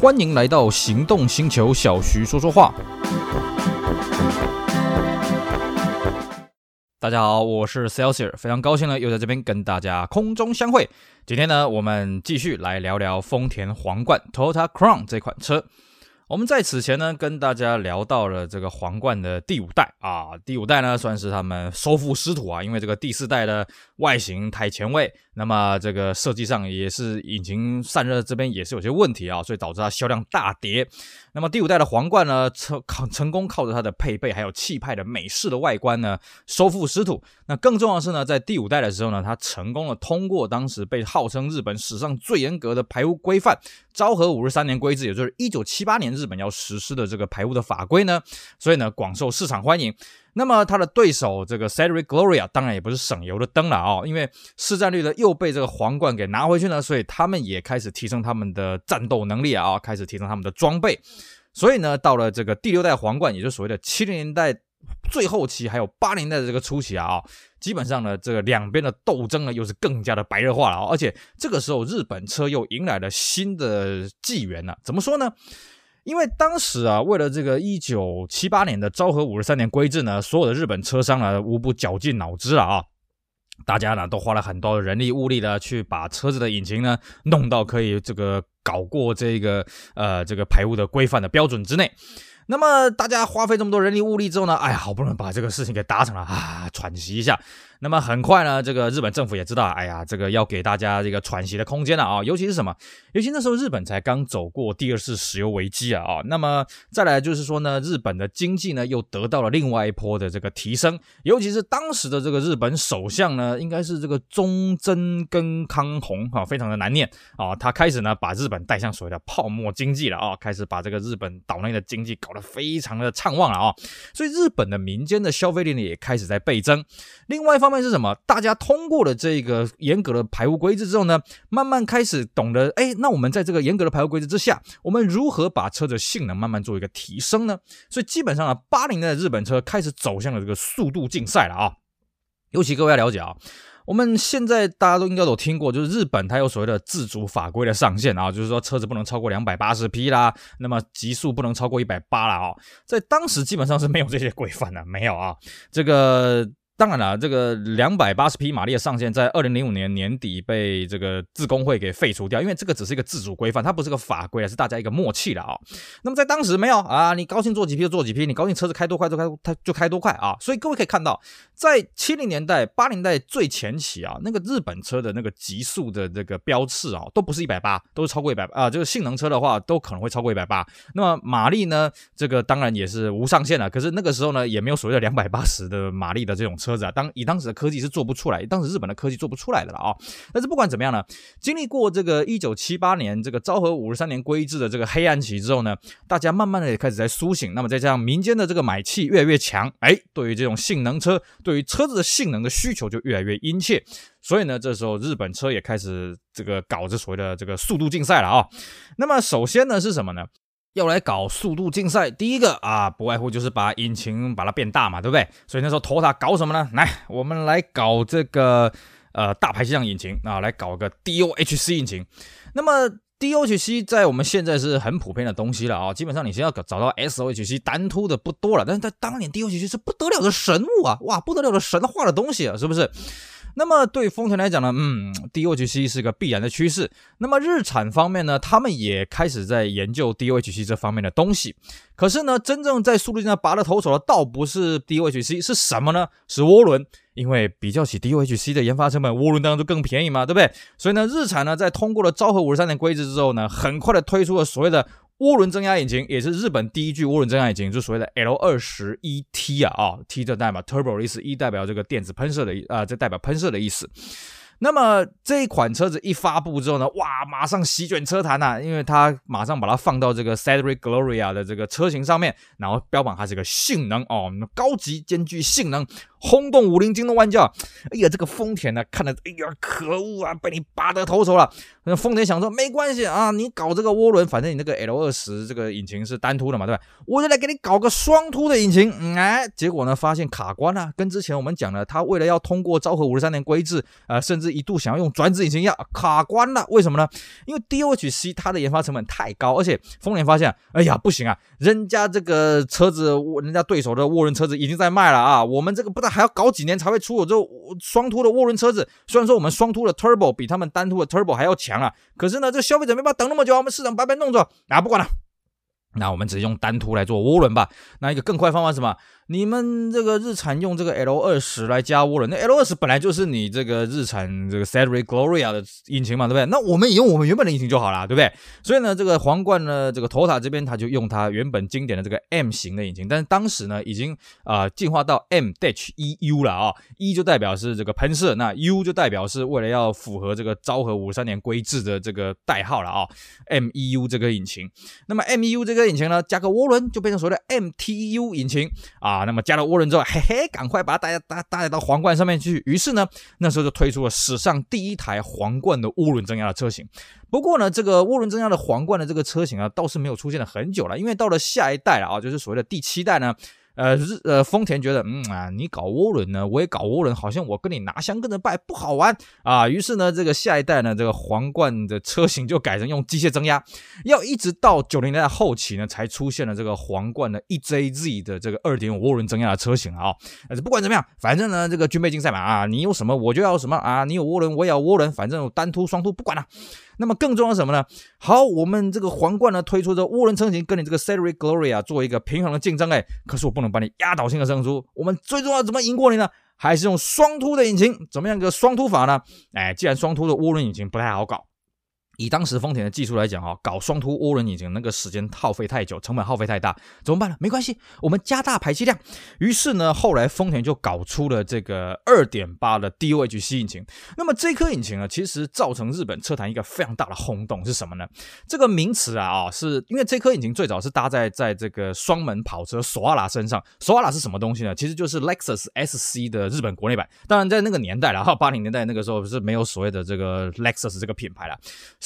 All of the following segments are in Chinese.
欢迎来到行动星球，小徐说说话。大家好，我是 Celsius，非常高兴呢，又在这边跟大家空中相会。今天呢，我们继续来聊聊丰田皇冠 Toyota Crown 这款车。我们在此前呢，跟大家聊到了这个皇冠的第五代啊，第五代呢算是他们收复失土啊，因为这个第四代的外形太前卫，那么这个设计上也是引擎散热这边也是有些问题啊，所以导致它销量大跌。那么第五代的皇冠呢，成靠成功靠着它的配备还有气派的美式的外观呢，收复失土。那更重要的是呢，在第五代的时候呢，它成功的通过当时被号称日本史上最严格的排污规范——昭和五十三年规制，也就是一九七八年。日本要实施的这个排污的法规呢，所以呢广受市场欢迎。那么他的对手这个 Cedric Gloria 当然也不是省油的灯了啊、因为市占率呢又被这个皇冠给拿回去呢，所以他们也开始提升他们的战斗能力啊，开始提升他们的装备。所以呢，到了这个第六代皇冠，也就是所谓的七零年代最后期，还有八零年代的这个初期啊、基本上呢，这个两边的斗争呢又是更加的白热化了啊、而且这个时候日本车又迎来了新的纪元了，怎么说呢？因为当时啊，为了这个一九七八年的昭和五十三年规制呢，所有的日本车商呢，无不绞尽脑汁了啊！大家呢，都花了很多人力物力的去把车子的引擎呢，弄到可以这个搞过这个呃这个排污的规范的标准之内。那么大家花费这么多人力物力之后呢，哎呀，好不容易把这个事情给达成了啊，喘息一下。那么很快呢，这个日本政府也知道，哎呀，这个要给大家这个喘息的空间了啊，尤其是什么？尤其那时候日本才刚走过第二次石油危机啊啊，那么再来就是说呢，日本的经济呢又得到了另外一波的这个提升，尤其是当时的这个日本首相呢，应该是这个中曾根康弘啊，非常的难念啊，他开始呢把日本带向所谓的泡沫经济了啊，开始把这个日本岛内的经济搞得非常的畅旺了啊，所以日本的民间的消费力呢也开始在倍增，另外一方。方面是什么？大家通过了这个严格的排污规制之后呢，慢慢开始懂得，哎，那我们在这个严格的排污规制之下，我们如何把车子性能慢慢做一个提升呢？所以基本上呢，八零年的日本车开始走向了这个速度竞赛了啊。尤其各位要了解啊，我们现在大家都应该有听过，就是日本它有所谓的自主法规的上限啊，就是说车子不能超过两百八十匹啦，那么极速不能超过一百八了啊。在当时基本上是没有这些规范的，没有啊，这个。当然了，这个两百八十匹马力的上限在二零零五年年底被这个自工会给废除掉，因为这个只是一个自主规范，它不是个法规，而是大家一个默契了啊、那么在当时没有啊，你高兴坐几匹就坐几匹，你高兴车子开多快就开它就开多快啊。所以各位可以看到，在七零年代、八零代最前期啊，那个日本车的那个极速的这个标尺啊，都不是一百八，都是超过一百啊。就是性能车的话，都可能会超过一百八。那么马力呢，这个当然也是无上限了。可是那个时候呢，也没有所谓的两百八十的马力的这种车。车子啊，当以当时的科技是做不出来，当时日本的科技做不出来的了啊。但是不管怎么样呢，经历过这个一九七八年这个昭和五十三年规制的这个黑暗期之后呢，大家慢慢的也开始在苏醒。那么再加上民间的这个买气越来越强，哎，对于这种性能车，对于车子的性能的需求就越来越殷切。所以呢，这时候日本车也开始这个搞着所谓的这个速度竞赛了啊。那么首先呢是什么呢？要来搞速度竞赛，第一个啊，不外乎就是把引擎把它变大嘛，对不对？所以那时候拖塔搞什么呢？来，我们来搞这个呃大排气量引擎啊，来搞个 DOHC 引擎。那么 DOHC 在我们现在是很普遍的东西了啊，基本上你现在要找到 SOHC 单凸的不多了，但是在当年 DOHC 是不得了的神物啊，哇，不得了的神话的东西啊，是不是？那么对丰田来讲呢，嗯，DOHC 是个必然的趋势。那么日产方面呢，他们也开始在研究 DOHC 这方面的东西。可是呢，真正在速度上拔得头筹的，倒不是 DOHC，是什么呢？是涡轮。因为比较起 DOHC 的研发成本，涡轮当然就更便宜嘛，对不对？所以呢，日产呢在通过了昭和五十三年规制之后呢，很快的推出了所谓的。涡轮增压引擎也是日本第一具涡轮增压引擎，就所谓的 L 二十一 T 啊啊，T 这代码 turbo 的意思一代表这个电子喷射的啊，这代表喷射的意思。那么这一款车子一发布之后呢，哇，马上席卷车坛呐、因为它马上把它放到这个 Cedric Gloria 的这个车型上面，然后标榜它是个性能哦，高级兼具性能。轰动武林，惊动万教！哎呀，这个丰田呢，看了，哎呀，可恶啊，被你拔得头筹了。那丰田想说，没关系啊，你搞这个涡轮，反正你那个 L 二十这个引擎是单凸的嘛，对吧？我就来给你搞个双凸的引擎。嗯，哎，结果呢，发现卡关了。跟之前我们讲的，他为了要通过昭和五十三年规制，啊、呃，甚至一度想要用转子引擎要卡关了。为什么呢？因为 DOHC 它的研发成本太高，而且丰田发现，哎呀，不行啊，人家这个车子，人家对手的涡轮车子已经在卖了啊，我们这个不知道还要搞几年才会出有这双凸的涡轮车子。虽然说我们双凸的 Turbo 比他们单凸的 Turbo 还要强啊，可是呢，这消费者没办法等那么久，我们市场白白弄着啊，不管了。那我们直接用单凸来做涡轮吧。那一个更快方法什么？你们这个日产用这个 L 二十来加涡轮，那 L 二十本来就是你这个日产这个 Cedric Gloria 的引擎嘛，对不对？那我们也用我们原本的引擎就好了，对不对？所以呢，这个皇冠呢，这个 Toyota 这边它就用它原本经典的这个 M 型的引擎，但是当时呢已经啊、进化到 MHEU 了啊、，E 就代表是这个喷射，那 U 就代表是为了要符合这个昭和五三年规制的这个代号了啊、哦、，MEU 这个引擎。那么 MEU 这个引擎呢，加个涡轮就变成所谓的 MTU 引擎啊。啊，那么加了涡轮之后，嘿嘿，赶快把它带带带到皇冠上面去。于是呢，那时候就推出了史上第一台皇冠的涡轮增压的车型。不过呢，这个涡轮增压的皇冠的这个车型啊，倒是没有出现了很久了，因为到了下一代了啊，就是所谓的第七代呢。呃，日呃，丰田觉得，嗯啊，你搞涡轮呢，我也搞涡轮，好像我跟你拿香跟着拜不好玩啊。于是呢，这个下一代呢，这个皇冠的车型就改成用机械增压，要一直到九零年代后期呢，才出现了这个皇冠的 EJZ 的这个二点五涡轮增压的车型啊。但是不管怎么样，反正呢，这个军备竞赛嘛啊，你有什么我就要什么啊，你有涡轮我也要涡轮，反正单突双突不管了。那么更重要什么呢？好，我们这个皇冠呢推出这涡轮车型跟你这个 Cedric Gloria 做一个平衡的竞争，哎，可是我不能把你压倒性的胜出。我们最重要怎么赢过你呢？还是用双凸的引擎？怎么样一个双凸法呢？哎，既然双凸的涡轮引擎不太好搞。以当时丰田的技术来讲，哈，搞双凸涡轮引擎那个时间耗费太久，成本耗费太大，怎么办呢？没关系，我们加大排气量。于是呢，后来丰田就搞出了这个二点八的 DOHC 引擎。那么这颗引擎呢，其实造成日本车坛一个非常大的轰动是什么呢？这个名词啊，啊，是因为这颗引擎最早是搭载在这个双门跑车索阿拉身上。索阿拉是什么东西呢？其实就是 Lexus SC 的日本国内版。当然，在那个年代了哈，八零年代那个时候是没有所谓的这个 Lexus 这个品牌了。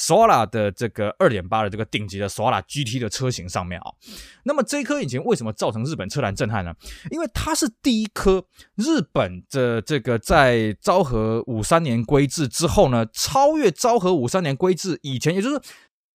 索瓦拉的这个二点八的这个顶级的索瓦拉 GT 的车型上面啊，那么这颗引擎为什么造成日本车坛震撼呢？因为它是第一颗日本的这个在昭和五三年规制之后呢，超越昭和五三年规制以前，也就是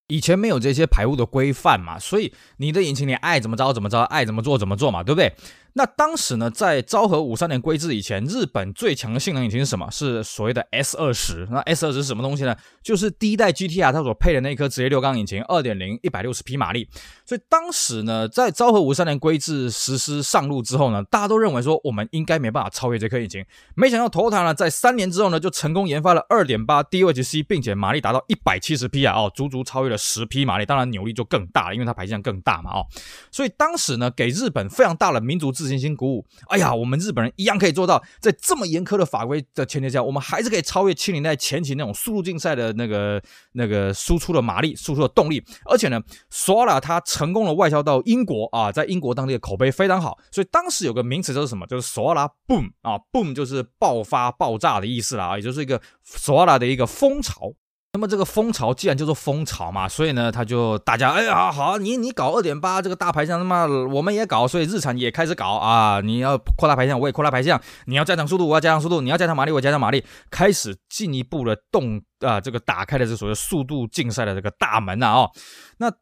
以前没有这些排污的规范嘛，所以你的引擎你爱怎么着怎么着，爱怎么做怎么做嘛，对不对？那当时呢，在昭和五三年规制以前，日本最强的性能引擎是什么？是所谓的 S 二十。那 S 二十是什么东西呢？就是第一代 GTR 它所配的那颗直列六缸引擎，二点零，一百六十匹马力。所以当时呢，在昭和五三年规制实施上路之后呢，大家都认为说我们应该没办法超越这颗引擎。没想到 Total 呢，在三年之后呢，就成功研发了二点八 DOHC，并且马力达到一百七十匹啊，哦，足足超越了十匹马力。当然扭力就更大了，因为它排气量更大嘛，哦。所以当时呢，给日本非常大的民族自信心鼓舞。哎呀，我们日本人一样可以做到，在这么严苛的法规的前提下，我们还是可以超越七零代前期那种速度竞赛的那个那个输出的马力、输出的动力。而且呢，索拉它成功的外销到英国啊，在英国当地的口碑非常好。所以当时有个名词就是什么，就是索拉 boom 啊，boom 就是爆发、爆炸的意思啦，也就是一个索拉的一个风潮。那么这个风潮既然叫做风潮嘛，所以呢，他就大家哎呀，好，你你搞二点八这个大排量，那么我们也搞，所以日产也开始搞啊，你要扩大排量，我也扩大排量，你要加强速度，我要加强速度，你要加强马力，我加强马力，开始进一步的动啊，这个打开了这所谓速度竞赛的这个大门啊，那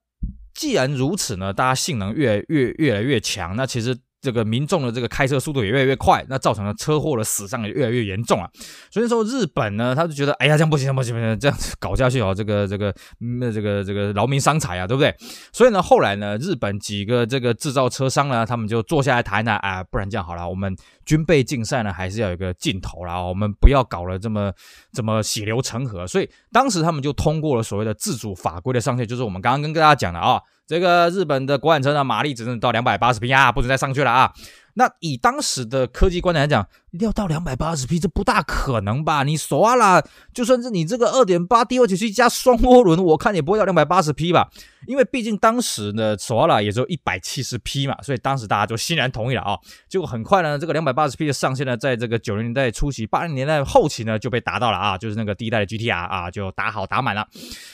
既然如此呢，大家性能越来越越来越强，那其实。这个民众的这个开车速度也越来越快，那造成了车祸的死伤也越来越严重啊。所以说日本呢，他就觉得，哎呀，这样不行，不行，不行，这样子搞下去哦，这个这个那这个这个劳民伤财啊，对不对？所以呢，后来呢，日本几个这个制造车商呢，他们就坐下来谈呢，啊，不然这样好了，我们军备竞赛呢，还是要有一个尽头啦，我们不要搞了这么这么血流成河。所以当时他们就通过了所谓的自主法规的上限，就是我们刚刚跟大家讲的啊。这个日本的国产车呢，马力只能到两百八十匹啊，不准再上去了啊。那以当时的科技观点来讲，要到两百八十匹，这不大可能吧？你索瓦拉，就算是你这个二点八 DOHC 加双涡轮，我看也不会到两百八十匹吧？因为毕竟当时呢，索瓦拉也只有一百七十匹嘛，所以当时大家就欣然同意了啊。结果很快呢，这个两百八十匹的上限呢，在这个九零年代初期、八零年代后期呢，就被达到了啊，就是那个第一代的 GTR 啊，就打好打满了。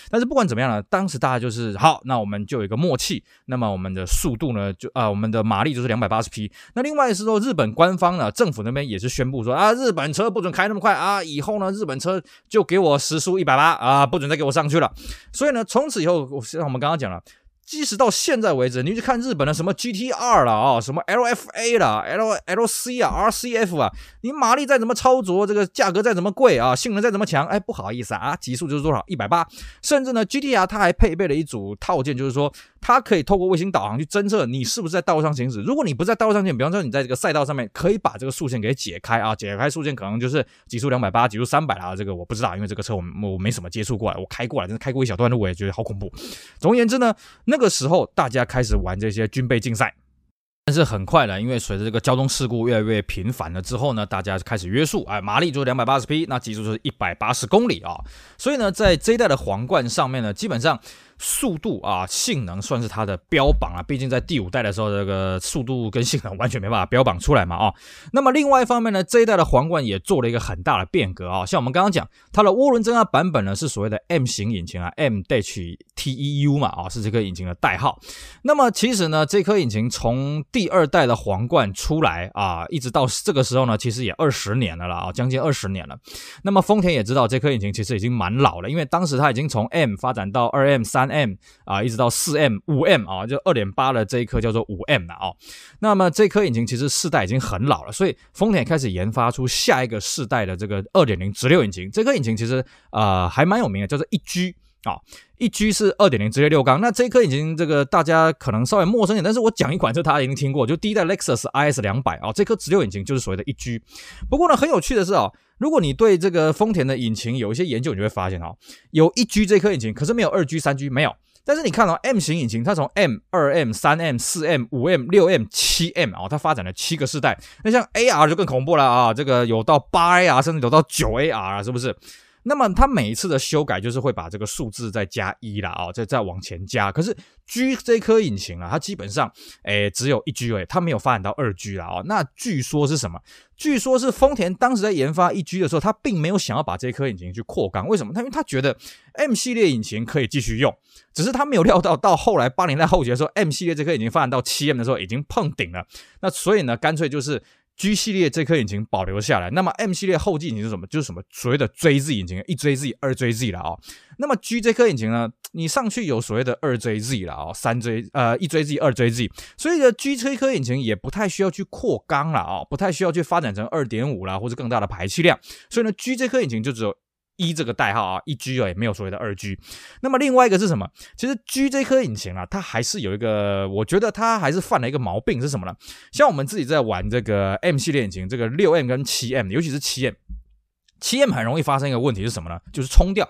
但是不管怎么样呢，当时大家就是好，那我们就有一个默契，那么我们的速度呢，就啊，我们的马力就是两百八十匹。那另另外是说，日本官方呢，政府那边也是宣布说啊，日本车不准开那么快啊，以后呢，日本车就给我时速一百八啊，不准再给我上去了。所以呢，从此以后，像我们刚刚讲了。即使到现在为止，你去看日本的什么 GTR 了啊，什么 LFA 了，L LC 啊，RCF 啊，你马力再怎么操作，这个价格再怎么贵啊，性能再怎么强，哎，不好意思啊，极速就是多少，一百八。甚至呢，GTR 它还配备了一组套件，就是说。它可以透过卫星导航去侦测你是不是在道路上行驶。如果你不在道路上行驶，比方说你在这个赛道上面，可以把这个速限给解开啊，解开速限可能就是极速两百八，极速三百啦。这个我不知道，因为这个车我我没什么接触过来，我开过来，真的开过一小段路，我也觉得好恐怖。总而言之呢，那个时候大家开始玩这些军备竞赛。但是很快呢，因为随着这个交通事故越来越频繁了之后呢，大家开始约束，哎，马力就是两百八十匹，那极速就是一百八十公里啊。所以呢，在这一代的皇冠上面呢，基本上。速度啊，性能算是它的标榜啊，毕竟在第五代的时候，这个速度跟性能完全没办法标榜出来嘛啊。那么另外一方面呢，这一代的皇冠也做了一个很大的变革啊，像我们刚刚讲，它的涡轮增压版本呢是所谓的 M 型引擎啊 mhteu 嘛啊，是这颗引擎的代号。那么其实呢，这颗引擎从第二代的皇冠出来啊，一直到这个时候呢，其实也二十年了啦啊，将近二十年了。那么丰田也知道这颗引擎其实已经蛮老了，因为当时它已经从 M 发展到二 M、三 M 啊，一直到四 M、五 M 啊，就二点八的这一颗叫做五 M 了啊。那么这颗引擎其实世代已经很老了，所以丰田开始研发出下一个世代的这个二点零直流引擎。这颗引擎其实呃还蛮有名的，叫做一 G 啊，一 G 是二点零直列六缸。那这颗引擎这个大家可能稍微陌生一点，但是我讲一款车大家已经听过，就第一代 Lexus IS 两百啊，这颗直流引擎就是所谓的一 G。不过呢，很有趣的是啊。如果你对这个丰田的引擎有一些研究，你就会发现哦，有一 G 这颗引擎，可是没有二 G、三 G 没有。但是你看到 M 型引擎，它从 M、二 M、三 M、四 M、五 M、六 M、七 M 啊，它发展了七个世代。那像 AR 就更恐怖了啊，这个有到八 AR，甚至有到九 AR 啊，是不是？那么它每一次的修改就是会把这个数字再加一啦啊，再再往前加。可是 G 这颗引擎啊，它基本上诶只有一 G 而已，它没有发展到二 G 了啊。那据说是什么？据说是丰田当时在研发一 G 的时候，它并没有想要把这颗引擎去扩缸。为什么？它因为它觉得 M 系列引擎可以继续用，只是他没有料到到后来八零代后期的时候，M 系列这颗引擎发展到七 M 的时候已经碰顶了。那所以呢，干脆就是。G 系列这颗引擎保留下来，那么 M 系列后继引擎是什么？就是什么所谓的追 Z 引擎，一追 Z，二追 Z 了啊、哦。那么 G 这颗引擎呢，你上去有所谓的二追 Z 了啊、哦，三追呃一追 Z，二追 Z，所以呢 G 这颗引擎也不太需要去扩缸了啊、哦，不太需要去发展成二点五啦或者更大的排气量，所以呢 G 这颗引擎就只有。一这个代号啊，一 G 哦，也没有所谓的二 G。那么另外一个是什么？其实 G 这颗引擎啊，它还是有一个，我觉得它还是犯了一个毛病是什么呢？像我们自己在玩这个 M 系列引擎，这个六 M 跟七 M，尤其是七 M，七 M 很容易发生一个问题是什么呢？就是冲掉。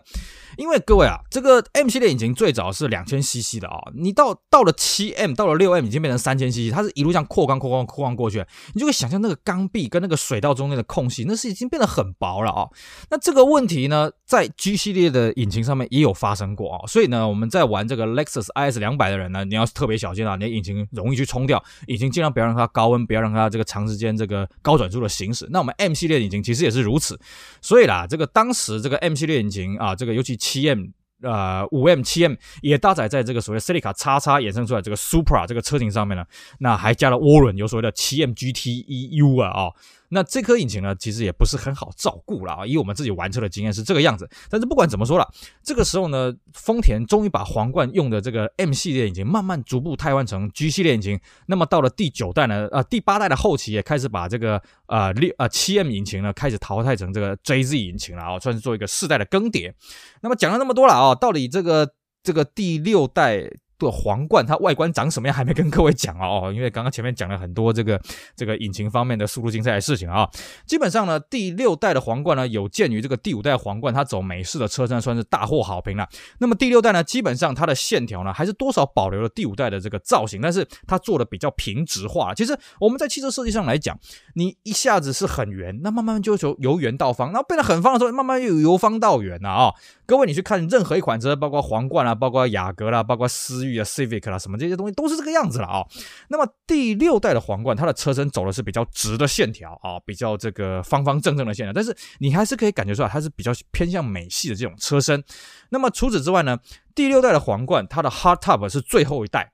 因为各位啊，这个 M 系列引擎最早是两千 CC 的啊，你到到了七 M，到了六 M 已经变成三千 CC，它是一路这样扩缸、扩缸、扩缸过去，你就会想象那个缸壁跟那个水道中间的空隙，那是已经变得很薄了啊。那这个问题呢，在 G 系列的引擎上面也有发生过啊，所以呢，我们在玩这个 Lexus IS 两百的人呢，你要特别小心啊，你的引擎容易去冲掉，引擎尽量不要让它高温，不要让它这个长时间这个高转速的行驶。那我们 M 系列引擎其实也是如此，所以啦，这个当时这个 M 系列引擎啊，这个尤其七 M。呃，五 M、七 M 也搭载在这个所谓 Celica XX 衍生出来这个 Supra 这个车型上面呢，那还加了涡轮，有所谓的七 M GTEU 啊啊。那这颗引擎呢，其实也不是很好照顾了啊。以我们自己玩车的经验是这个样子。但是不管怎么说了，这个时候呢，丰田终于把皇冠用的这个 M 系列引擎慢慢逐步替换成 G 系列引擎。那么到了第九代呢，呃，第八代的后期也开始把这个呃六呃七 M 引擎呢开始淘汰成这个 JZ 引擎了啊，算是做一个世代的更迭。那么讲了那么多了啊，到底这个这个第六代。的皇冠它外观长什么样还没跟各位讲哦，因为刚刚前面讲了很多这个这个引擎方面的速度竞赛的事情啊。基本上呢，第六代的皇冠呢，有鉴于这个第五代皇冠它走美式的车身算是大获好评了。那么第六代呢，基本上它的线条呢还是多少保留了第五代的这个造型，但是它做的比较平直化。其实我们在汽车设计上来讲，你一下子是很圆，那慢慢就由由圆到方，然后变得很方的时候，慢慢又由方到圆了啊。各位你去看任何一款车，包括皇冠啊，包括雅阁啦，包括思域。Civic 啦，什么这些东西都是这个样子了啊。那么第六代的皇冠，它的车身走的是比较直的线条啊，比较这个方方正正的线条，但是你还是可以感觉出来，它是比较偏向美系的这种车身。那么除此之外呢，第六代的皇冠，它的 Hardtop 是最后一代。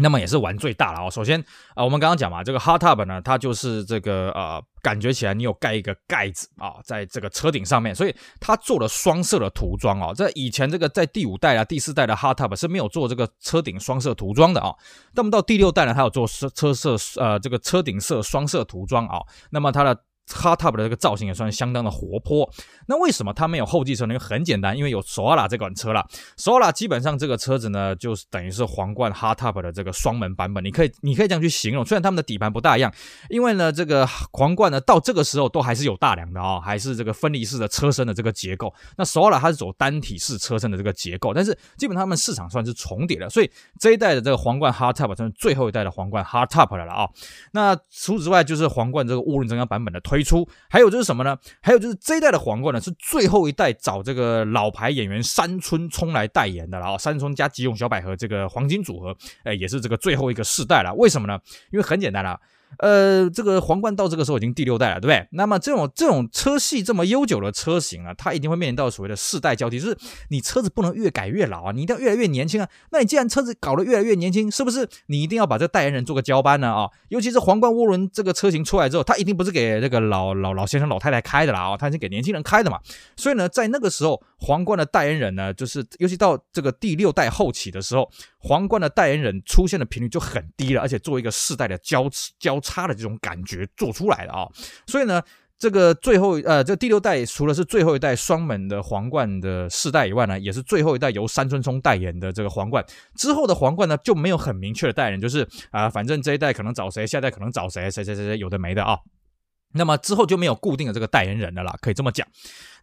那么也是玩最大了哦。首先啊，我们刚刚讲嘛，这个 hardtop 呢，它就是这个呃，感觉起来你有盖一个盖子啊，在这个车顶上面，所以它做了双色的涂装哦。在以前这个在第五代啊、第四代的 hardtop 是没有做这个车顶双色涂装的啊。那么到第六代呢，它有做车车色呃这个车顶色双色涂装啊。那么它的 Hardtop 的这个造型也算相当的活泼。那为什么它没有后继车呢？因为很简单，因为有 Solar 这款车了。Solar 基本上这个车子呢，就是等于是皇冠 Hardtop 的这个双门版本。你可以，你可以这样去形容。虽然他们的底盘不大一样，因为呢，这个皇冠呢，到这个时候都还是有大梁的啊、哦，还是这个分离式的车身的这个结构。那 Solar 它是走单体式车身的这个结构，但是基本上他们市场算是重叠的。所以这一代的这个皇冠 Hardtop 算是最后一代的皇冠 Hardtop 了啊。那除此之外，就是皇冠这个涡轮增压版本的推。推出，还有就是什么呢？还有就是这一代的皇冠呢，是最后一代找这个老牌演员山村冲来代言的了啊！山村加吉永小百合这个黄金组合，哎，也是这个最后一个世代了。为什么呢？因为很简单啊。呃，这个皇冠到这个时候已经第六代了，对不对？那么这种这种车系这么悠久的车型啊，它一定会面临到所谓的世代交替，就是你车子不能越改越老啊，你一定要越来越年轻啊。那你既然车子搞得越来越年轻，是不是你一定要把这个代言人做个交班呢？啊，尤其是皇冠涡轮这个车型出来之后，它一定不是给这个老老老先生老太太开的啦啊，它是给年轻人开的嘛。所以呢，在那个时候，皇冠的代言人呢，就是尤其到这个第六代后期的时候，皇冠的代言人出现的频率就很低了，而且做一个世代的交交差的这种感觉做出来的啊，所以呢，这个最后呃，这第六代除了是最后一代双门的皇冠的世代以外呢，也是最后一代由山村聪代言的这个皇冠。之后的皇冠呢，就没有很明确的代言人，就是啊、反正这一代可能找谁，下一代可能找谁，谁谁谁谁有的没的啊。那么之后就没有固定的这个代言人的了啦，可以这么讲。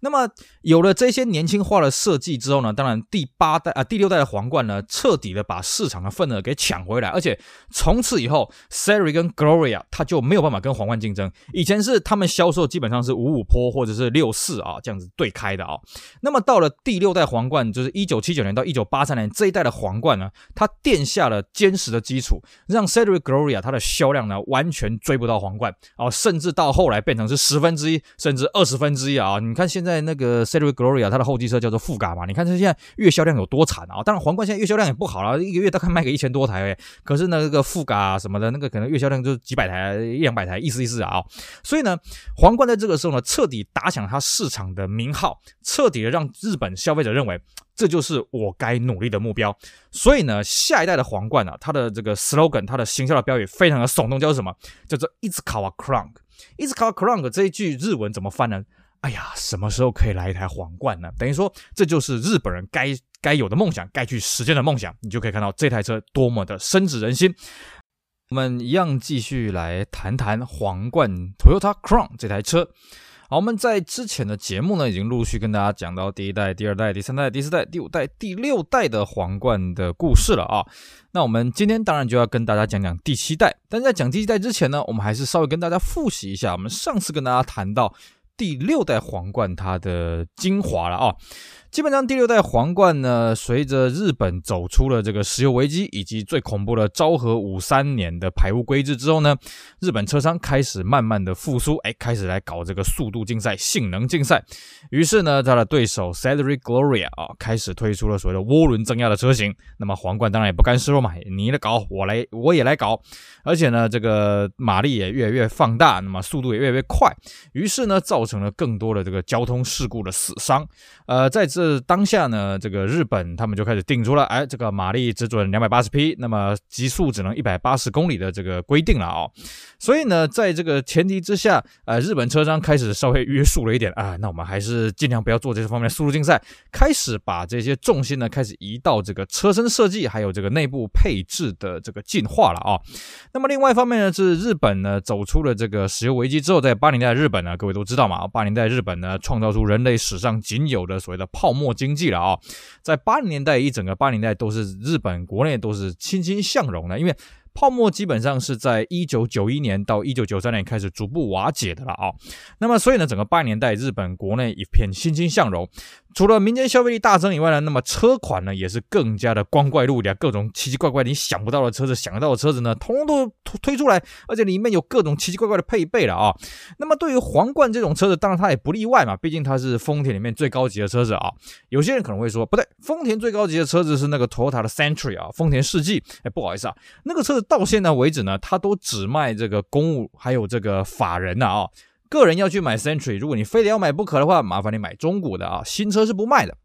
那么有了这些年轻化的设计之后呢，当然第八代啊、第六代的皇冠呢，彻底的把市场的份额给抢回来，而且从此以后，Seri 跟 Gloria 它就没有办法跟皇冠竞争。以前是他们销售基本上是五五坡或者是六四啊这样子对开的啊。那么到了第六代皇冠，就是一九七九年到一九八三年这一代的皇冠呢，它垫下了坚实的基础，让 Seri Gloria 它的销量呢完全追不到皇冠啊，甚至到后来变成是十分之一甚至二十分之一啊。你看现在。在那个 Cedric Gloria，它的后继车叫做富嘎嘛？你看它现在月销量有多惨啊！当然皇冠现在月销量也不好了，一个月大概卖个一千多台诶。可是呢，那个富嘎什么的，那个可能月销量就几百台、一两百台，意思意思啊。所以呢，皇冠在这个时候呢，彻底打响它市场的名号，彻底的让日本消费者认为这就是我该努力的目标。所以呢，下一代的皇冠啊，它的这个 slogan，它的行销的标语非常的耸动，叫做什么？叫做 Itsukawa Crown。Itsukawa Crown 这一句日文怎么翻呢？哎呀，什么时候可以来一台皇冠呢？等于说，这就是日本人该该有的梦想，该去实现的梦想。你就可以看到这台车多么的深植人心。我们一样继续来谈谈皇冠 Toyota Crown 这台车。好，我们在之前的节目呢，已经陆续跟大家讲到第一代、第二代、第三代、第四代、第五代、第六代的皇冠的故事了啊。那我们今天当然就要跟大家讲讲第七代。但在讲第七代之前呢，我们还是稍微跟大家复习一下我们上次跟大家谈到。第六代皇冠它的精华了啊。基本上第六代皇冠呢，随着日本走出了这个石油危机以及最恐怖的昭和五三年的排污规制之后呢，日本车商开始慢慢的复苏，哎，开始来搞这个速度竞赛、性能竞赛。于是呢，他的对手 Cedric Gloria 啊，开始推出了所谓的涡轮增压的车型。那么皇冠当然也不甘示弱嘛，你来搞，我来，我也来搞。而且呢，这个马力也越来越放大，那么速度也越来越快。于是呢，造成了更多的这个交通事故的死伤。呃，在这是当下呢，这个日本他们就开始定出了，哎，这个马力只准两百八十匹，那么极速只能一百八十公里的这个规定了啊、所以呢，在这个前提之下，呃，日本车商开始稍微约束了一点啊，那我们还是尽量不要做这些方面的速度竞赛，开始把这些重心呢开始移到这个车身设计还有这个内部配置的这个进化了啊、那么另外一方面呢，是日本呢走出了这个石油危机之后，在八零年代日本呢，各位都知道嘛，八零年代日本呢创造出人类史上仅有的所谓的泡泡沫经济了啊、在八零年代一整个八零年代都是日本国内都是欣欣向荣的，因为泡沫基本上是在一九九一年到一九九三年开始逐步瓦解的了啊、那么所以呢，整个八零年代日本国内一片欣欣向荣。除了民间消费力大增以外呢，那么车款呢也是更加的光怪陆离，各种奇奇怪怪你想不到的车子，想得到的车子呢，通通都推出来，而且里面有各种奇奇怪怪的配备了啊。那么对于皇冠这种车子，当然它也不例外嘛，毕竟它是丰田里面最高级的车子啊。有些人可能会说，不对，丰田最高级的车子是那个 Toyota 的 Century 啊，丰田世纪。哎，不好意思啊，那个车子到现在为止呢，它都只卖这个公务还有这个法人的啊。个人要去买 Century，如果你非得要买不可的话，麻烦你买中古的啊，新车是不卖的。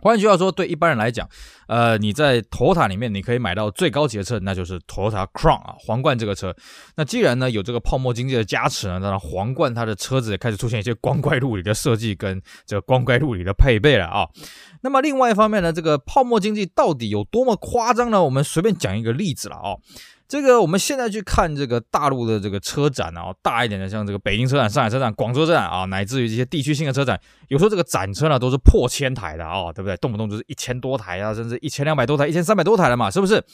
换句话说，对一般人来讲，呃，你在 Toyota 里面你可以买到最高级的车，那就是 Toyota Crown 啊，皇冠这个车。那既然呢有这个泡沫经济的加持呢，那皇冠它的车子也开始出现一些光怪陆离的设计跟这个光怪陆离的配备了啊。那么另外一方面呢，这个泡沫经济到底有多么夸张呢？我们随便讲一个例子了啊。这个我们现在去看这个大陆的这个车展啊，大一点的像这个北京车展、上海车展、广州车展啊，乃至于这些地区性的车展，有时候这个展车呢都是破千台的啊，对不对？动不动就是一千多台啊，甚至一千两百多台、一千三百多台了嘛，是不是？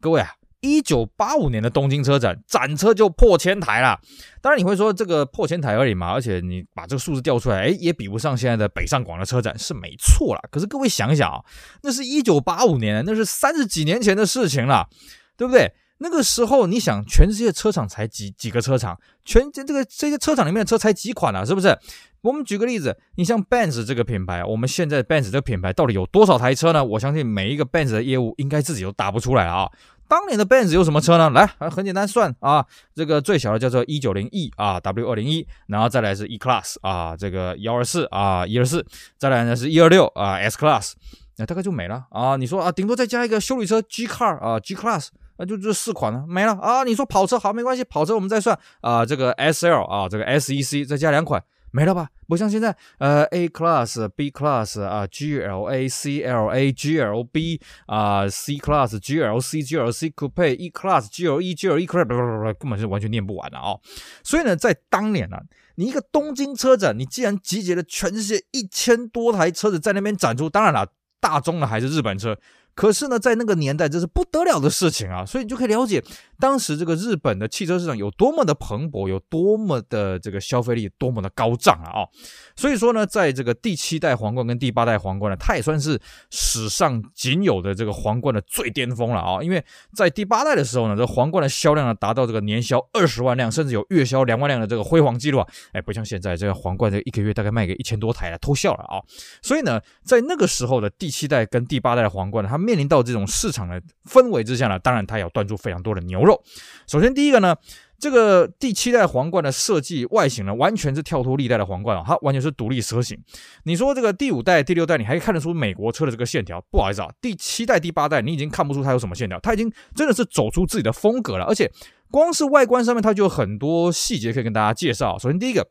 各位啊，一九八五年的东京车展展车就破千台了。当然你会说这个破千台而已嘛，而且你把这个数字调出来，哎，也比不上现在的北上广的车展是没错啦。可是各位想想啊，那是一九八五年，那是三十几年前的事情了，对不对？那个时候，你想，全世界车厂才几几个车厂，全这这个这些车厂里面的车才几款啊，是不是？我们举个例子，你像 Benz 这个品牌，我们现在 Benz 这个品牌到底有多少台车呢？我相信每一个 Benz 的业务应该自己都答不出来啊。当年的 Benz 有什么车呢？来，很简单算啊，这个最小的叫做一九零 E 啊，W 二零一，然后再来是 E Class 啊，这个幺二四啊，一二四，再来呢是一二六啊，S Class，那大概就没了啊。你说啊，顶多再加一个修理车 G Car 啊，G Class。那就这四款了，没了啊！你说跑车好没关系，跑车我们再算啊，这个 S L 啊，这个 S E C 再加两款，没了吧？不像现在，呃，A Class、B Class 啊，G L A、C L A、G L B 啊，C Class、G L C、G L C Coupe、E Class、G L E、G L E Coupe，根本是完全念不完的啊！所以呢，在当年呢、啊，你一个东京车展，你既然集结了全世界一千多台车子在那边展出，当然了，大众的还是日本车。可是呢，在那个年代，这是不得了的事情啊！所以你就可以了解当时这个日本的汽车市场有多么的蓬勃，有多么的这个消费力多么的高涨啊！啊，所以说呢，在这个第七代皇冠跟第八代皇冠呢，它也算是史上仅有的这个皇冠的最巅峰了啊！因为在第八代的时候呢，这皇冠的销量呢达到这个年销二十万辆，甚至有月销两万辆的这个辉煌记录啊！哎，不像现在这个皇冠这一个月大概卖个一千多台了，偷笑了啊！所以呢，在那个时候的第七代跟第八代的皇冠呢，它面临到这种市场的氛围之下呢，当然它也要端出非常多的牛肉。首先第一个呢，这个第七代皇冠的设计外形呢，完全是跳脱历代的皇冠啊，它完全是独立车型。你说这个第五代、第六代，你还看得出美国车的这个线条？不好意思啊，第七代、第八代，你已经看不出它有什么线条，它已经真的是走出自己的风格了。而且光是外观上面，它就有很多细节可以跟大家介绍。首先第一个。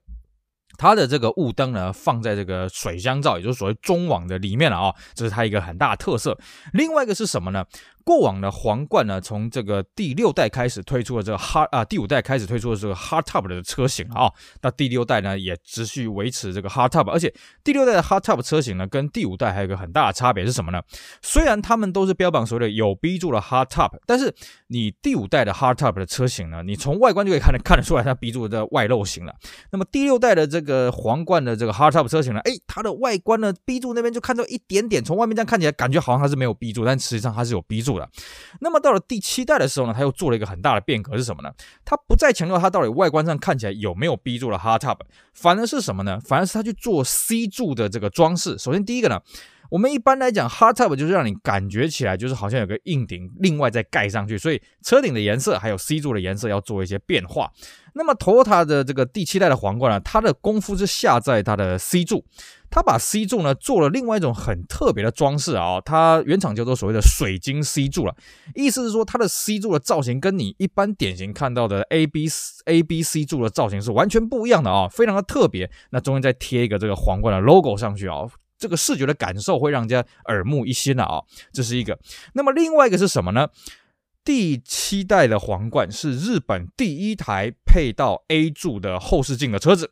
它的这个雾灯呢，放在这个水箱罩，也就是所谓中网的里面了啊，这是它一个很大的特色。另外一个是什么呢？过往的皇冠呢，从这个第六代开始推出了这个 hard 啊，第五代开始推出了这个 hardtop 的车型啊，那第六代呢也持续维持这个 hardtop，而且第六代的 hardtop 车型呢，跟第五代还有一个很大的差别是什么呢？虽然他们都是标榜所谓的有 B 柱的 hardtop，但是你第五代的 hardtop 的车型呢，你从外观就可以看得看得出来它 B 柱的外露型了。那么第六代的这个皇冠的这个 hardtop 车型呢，诶，它的外观呢 B 柱那边就看到一点点，从外面这样看起来感觉好像它是没有 B 柱，但实际上它是有 B 柱那么到了第七代的时候呢，他又做了一个很大的变革，是什么呢？他不再强调它到底外观上看起来有没有 B 柱的 hardtop，反而是什么呢？反而是他去做 C 柱的这个装饰。首先第一个呢，我们一般来讲 hardtop 就是让你感觉起来就是好像有个硬顶，另外再盖上去，所以车顶的颜色还有 C 柱的颜色要做一些变化。那么 Toyota 的这个第七代的皇冠呢，它的功夫是下在它的 C 柱。他把 C 柱呢做了另外一种很特别的装饰啊，它原厂叫做所谓的水晶 C 柱了，意思是说它的 C 柱的造型跟你一般典型看到的 A B A B C 柱的造型是完全不一样的啊，非常的特别。那中间再贴一个这个皇冠的 logo 上去啊，这个视觉的感受会让人家耳目一新的啊，这是一个。那么另外一个是什么呢？第七代的皇冠是日本第一台配到 A 柱的后视镜的车子。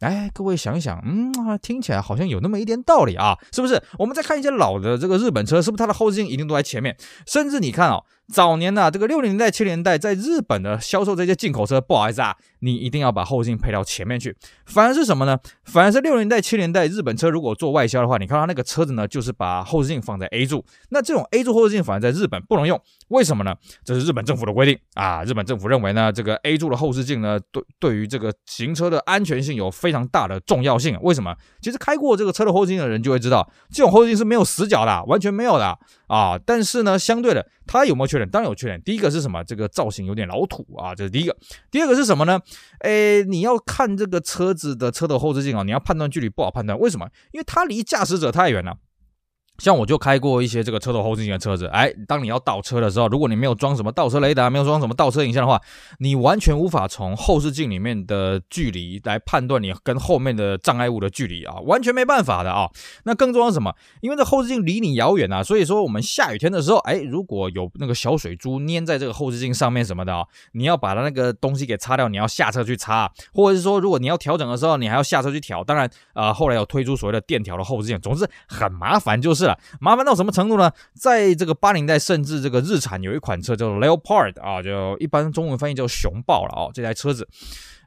哎，各位想一想，嗯啊，听起来好像有那么一点道理啊，是不是？我们再看一些老的这个日本车，是不是它的后视镜一定都在前面？甚至你看哦。早年呐、这个六零年代、七零年代，在日本的销售这些进口车，不好意思啊，你一定要把后视镜配到前面去。反而是什么呢？反而是六零年代、七零年代日本车如果做外销的话，你看它那个车子呢，就是把后视镜放在 A 柱。那这种 A 柱后视镜反而在日本不能用，为什么呢？这是日本政府的规定啊。日本政府认为呢，这个 A 柱的后视镜呢，对对于这个行车的安全性有非非常大的重要性。为什么？其实开过这个车的后视镜的人就会知道，这种后视镜是没有死角的，完全没有的啊。但是呢，相对的，它有没有缺点？当然有缺点。第一个是什么？这个造型有点老土啊，这是第一个。第二个是什么呢？诶，你要看这个车子的车的后视镜啊，你要判断距离不好判断。为什么？因为它离驾驶者太远了。像我就开过一些这个车头后视镜的车子，哎，当你要倒车的时候，如果你没有装什么倒车雷达，没有装什么倒车影像的话，你完全无法从后视镜里面的距离来判断你跟后面的障碍物的距离啊，完全没办法的啊。那更重要什么？因为这后视镜离你遥远啊，所以说我们下雨天的时候，哎，如果有那个小水珠粘在这个后视镜上面什么的啊，你要把它那个东西给擦掉，你要下车去擦，或者是说如果你要调整的时候，你还要下车去调。当然，啊、呃，后来有推出所谓的电调的后视镜，总之很麻烦就是。麻烦到什么程度呢？在这个八零代，甚至这个日产有一款车叫 Leopard 啊，就一般中文翻译叫熊豹了啊，这台车子。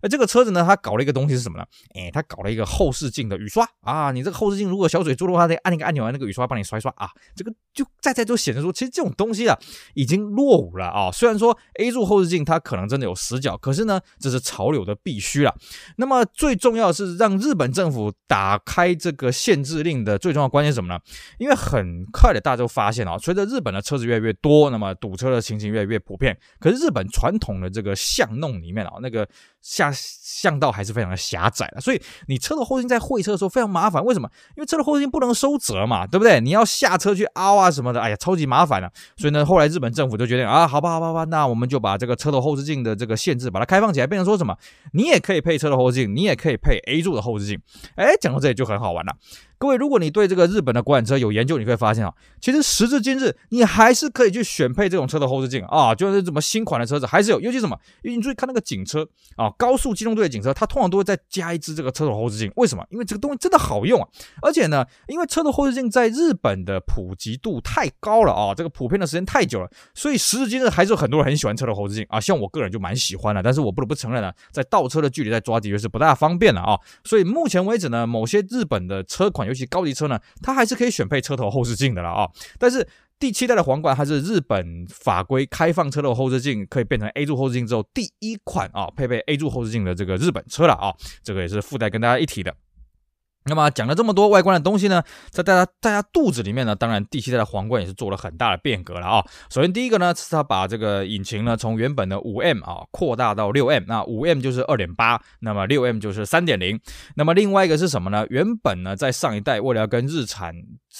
那这个车子呢，它搞了一个东西是什么呢？哎，它搞了一个后视镜的雨刷啊！你这个后视镜如果小水珠的话，得按那个按钮，那个雨刷帮你刷一刷啊！这个就在在都显示出，其实这种东西啊已经落伍了啊！虽然说 A 柱后视镜它可能真的有死角，可是呢，这是潮流的必须了。那么最重要是让日本政府打开这个限制令的最重要关键是什么呢？因为很快的大家都发现啊，随着日本的车子越来越多，那么堵车的情形越来越普遍。可是日本传统的这个巷弄里面啊，那个下巷道还是非常的狭窄的，所以你车的后视镜在会车的时候非常麻烦。为什么？因为车的后视镜不能收折嘛，对不对？你要下车去凹啊什么的，哎呀，超级麻烦了。所以呢，后来日本政府就决定啊，好吧，好吧，好吧，那我们就把这个车的后视镜的这个限制把它开放起来，变成说什么？你也可以配车的后视镜，你也可以配 A 柱的后视镜。哎，讲到这里就很好玩了。各位，如果你对这个日本的国产车有研究，你会发现啊，其实时至今日，你还是可以去选配这种车的后视镜啊，就是什么新款的车子还是有，尤其什么，因为你注意看那个警车啊，高速机动队的警车，它通常都会再加一支这个车头后视镜，为什么？因为这个东西真的好用啊，而且呢，因为车头后视镜在日本的普及度太高了啊，这个普遍的时间太久了，所以时至今日还是有很多人很喜欢车头后视镜。啊，像我个人就蛮喜欢的，但是我不得不承认呢，在倒车的距离在抓的确是不大方便了啊，所以目前为止呢，某些日本的车款，尤其高级车呢。它还是可以选配车头后视镜的了啊，但是第七代的皇冠它是日本法规开放车头后视镜可以变成 A 柱后视镜之后第一款啊配备 A 柱后视镜的这个日本车了啊，这个也是附带跟大家一提的。那么讲了这么多外观的东西呢，在大家大家肚子里面呢，当然第七代的皇冠也是做了很大的变革了啊。首先第一个呢，是它把这个引擎呢从原本的五 M 啊扩大到六 M，那五 M 就是二点八，那么六 M 就是三点零。那么另外一个是什么呢？原本呢在上一代为了要跟日产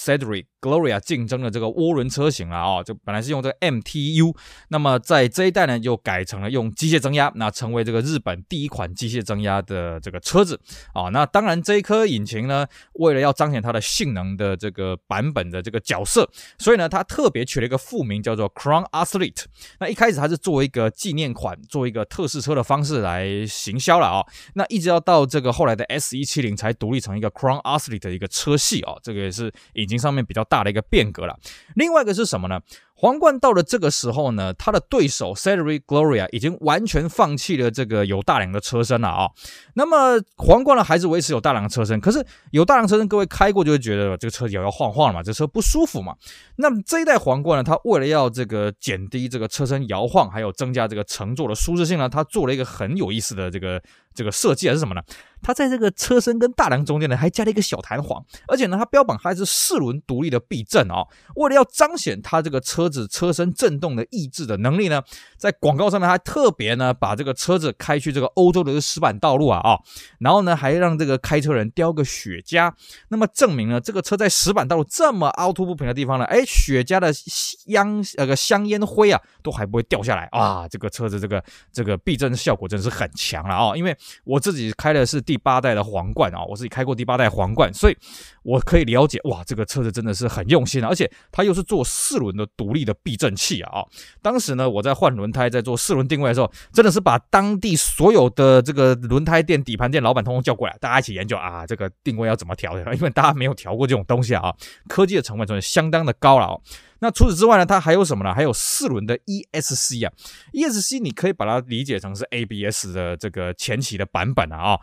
Cedric Gloria 竞争的这个涡轮车型了啊，就本来是用这个 MTU，那么在这一代呢又改成了用机械增压，那成为这个日本第一款机械增压的这个车子啊。那当然这一颗引擎。呢，为了要彰显它的性能的这个版本的这个角色，所以呢，它特别取了一个副名叫做 Crown Athlete。那一开始它是作为一个纪念款，做一个特试车的方式来行销了啊。那一直要到这个后来的 S 一七零才独立成一个 Crown Athlete 的一个车系啊。这个也是引经上面比较大的一个变革了。另外一个是什么呢？皇冠到了这个时候呢，他的对手 c e d r i Gloria 已经完全放弃了这个有大梁的车身了啊。那么皇冠呢，还是维持有大梁的车身，可是有大梁车身，各位开过就会觉得这个车摇摇晃晃了嘛，这车不舒服嘛。那么这一代皇冠呢，它为了要这个减低这个车身摇晃，还有增加这个乘坐的舒适性呢，它做了一个很有意思的这个。这个设计还是什么呢？它在这个车身跟大梁中间呢，还加了一个小弹簧，而且呢，它标榜它还是四轮独立的避震哦。为了要彰显它这个车子车身震动的抑制的能力呢，在广告上面还特别呢把这个车子开去这个欧洲的石板道路啊啊、然后呢还让这个开车人叼个雪茄，那么证明呢这个车在石板道路这么凹凸不平的地方呢，哎，雪茄的香那个香烟灰啊都还不会掉下来。啊，这个车子这个这个避震效果真是很强了啊、因为。我自己开的是第八代的皇冠啊，我自己开过第八代皇冠，所以我可以了解哇，这个车子真的是很用心啊，而且它又是做四轮的独立力的避震器啊！当时呢，我在换轮胎，在做四轮定位的时候，真的是把当地所有的这个轮胎店、底盘店老板通通叫过来，大家一起研究啊，这个定位要怎么调的？因为大家没有调过这种东西啊，科技的成本真的相当的高了啊！那除此之外呢，它还有什么呢？还有四轮的 ESC 啊，ESC 你可以把它理解成是 ABS 的这个前期的版本啊。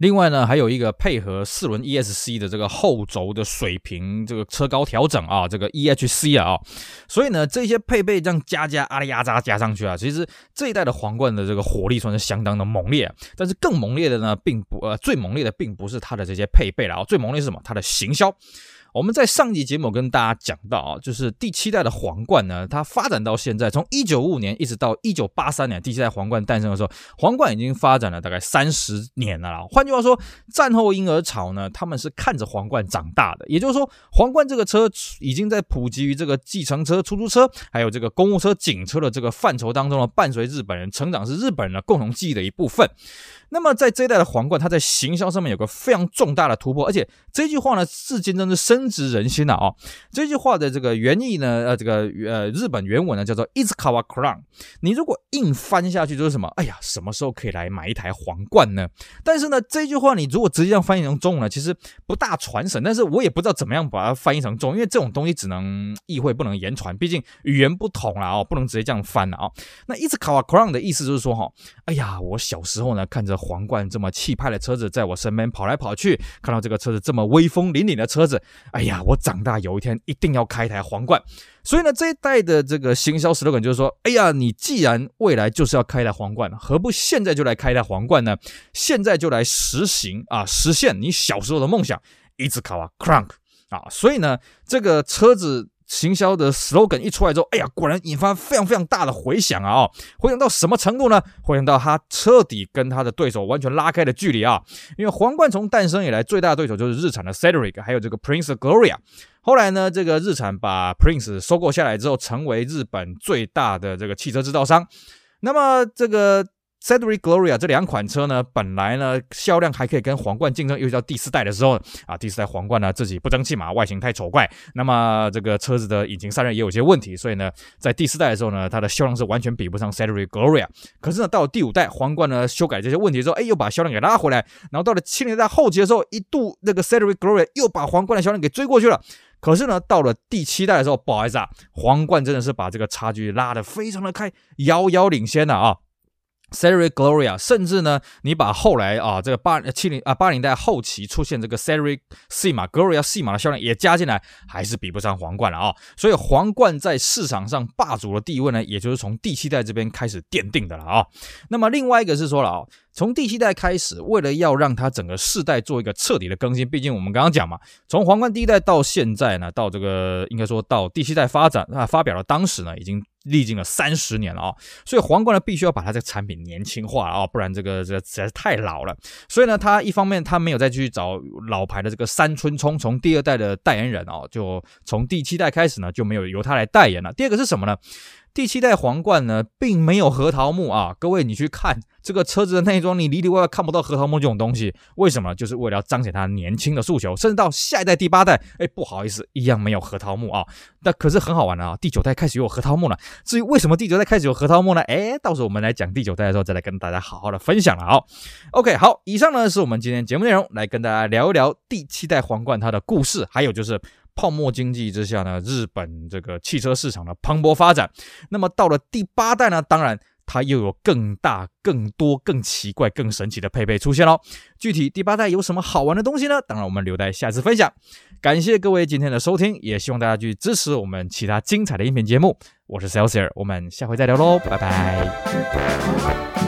另外呢，还有一个配合四轮 ESC 的这个后轴的水平这个车高调整啊，这个 EHC 啊，所以呢，这些配备让加加阿里阿扎加上去啊，其实这一代的皇冠的这个火力算是相当的猛烈，但是更猛烈的呢，并不呃最猛烈的并不是它的这些配备了啊，最猛烈是什么？它的行销。我们在上集节目跟大家讲到啊，就是第七代的皇冠呢，它发展到现在，从一九五五年一直到一九八三年，第七代皇冠诞生的时候，皇冠已经发展了大概三十年了啦。换句话说，战后婴儿潮呢，他们是看着皇冠长大的，也就是说，皇冠这个车已经在普及于这个计程车、出租车，还有这个公务车、警车的这个范畴当中呢，伴随日本人成长，是日本人的共同记忆的一部分。那么在这一代的皇冠，它在行销上面有个非常重大的突破，而且这句话呢，至今真是深植人心了啊！这句话的这个原意呢，呃，这个呃日本原文呢叫做 Itsukawa Crown。你如果硬翻下去就是什么？哎呀，什么时候可以来买一台皇冠呢？但是呢，这句话你如果直接这样翻译成中文呢，其实不大传神。但是我也不知道怎么样把它翻译成中文，因为这种东西只能意会不能言传，毕竟语言不同了啊，不能直接这样翻了啊。那 Itsukawa Crown 的意思就是说哈，哎呀，我小时候呢看着。皇冠这么气派的车子在我身边跑来跑去，看到这个车子这么威风凛凛的车子，哎呀，我长大有一天一定要开一台皇冠。所以呢，这一代的这个行销 slogan 就是说，哎呀，你既然未来就是要开一台皇冠，何不现在就来开一台皇冠呢？现在就来实行啊，实现你小时候的梦想，Itsukawa Crown 啊！所以呢，这个车子。行销的 slogan 一出来之后，哎呀，果然引发非常非常大的回响啊！哦，回响到什么程度呢？回响到他彻底跟他的对手完全拉开了距离啊！因为皇冠从诞生以来，最大的对手就是日产的 Cedric，还有这个 Prince Gloria。后来呢，这个日产把 Prince 收购下来之后，成为日本最大的这个汽车制造商。那么这个。Cedric Gloria 这两款车呢，本来呢销量还可以跟皇冠竞争，又到第四代的时候啊，第四代皇冠呢自己不争气嘛，外形太丑怪，那么这个车子的引擎散热也有些问题，所以呢，在第四代的时候呢，它的销量是完全比不上 Cedric Gloria。可是呢，到了第五代皇冠呢，修改这些问题之后，哎，又把销量给拉回来，然后到了七零代后期的时候，一度那个 Cedric Gloria 又把皇冠的销量给追过去了。可是呢，到了第七代的时候，不好意思啊，皇冠真的是把这个差距拉得非常的开，遥遥领先了啊。Seri Gloria，甚至呢，你把后来啊这个八七零啊八零代后期出现这个 Seri C 码 Gloria Cyma 的销量也加进来，还是比不上皇冠了啊。所以皇冠在市场上霸主的地位呢，也就是从第七代这边开始奠定的了啊。那么另外一个是说了啊。从第七代开始，为了要让它整个世代做一个彻底的更新，毕竟我们刚刚讲嘛，从皇冠第一代到现在呢，到这个应该说到第七代发展啊，发表了当时呢，已经历经了三十年了啊，所以皇冠呢必须要把它这个产品年轻化啊，不然这个这个实在是太老了。所以呢，他一方面他没有再去找老牌的这个三村聪从第二代的代言人啊，就从第七代开始呢就没有由他来代言了。第二个是什么呢？第七代皇冠呢，并没有核桃木啊！各位，你去看这个车子的内装，你里里外外看不到核桃木这种东西，为什么？就是为了要彰显它年轻的诉求。甚至到下一代第八代，哎，不好意思，一样没有核桃木啊！那可是很好玩的啊！第九代开始有核桃木了。至于为什么第九代开始有核桃木呢？哎，到时候我们来讲第九代的时候，再来跟大家好好的分享了啊。OK，好，以上呢是我们今天节目内容，来跟大家聊一聊第七代皇冠它的故事，还有就是。泡沫经济之下呢，日本这个汽车市场的蓬勃发展。那么到了第八代呢，当然它又有更大、更多、更奇怪、更神奇的配备出现喽。具体第八代有什么好玩的东西呢？当然我们留待下次分享。感谢各位今天的收听，也希望大家去支持我们其他精彩的音频节目。我是 Celsius，我们下回再聊喽，拜拜。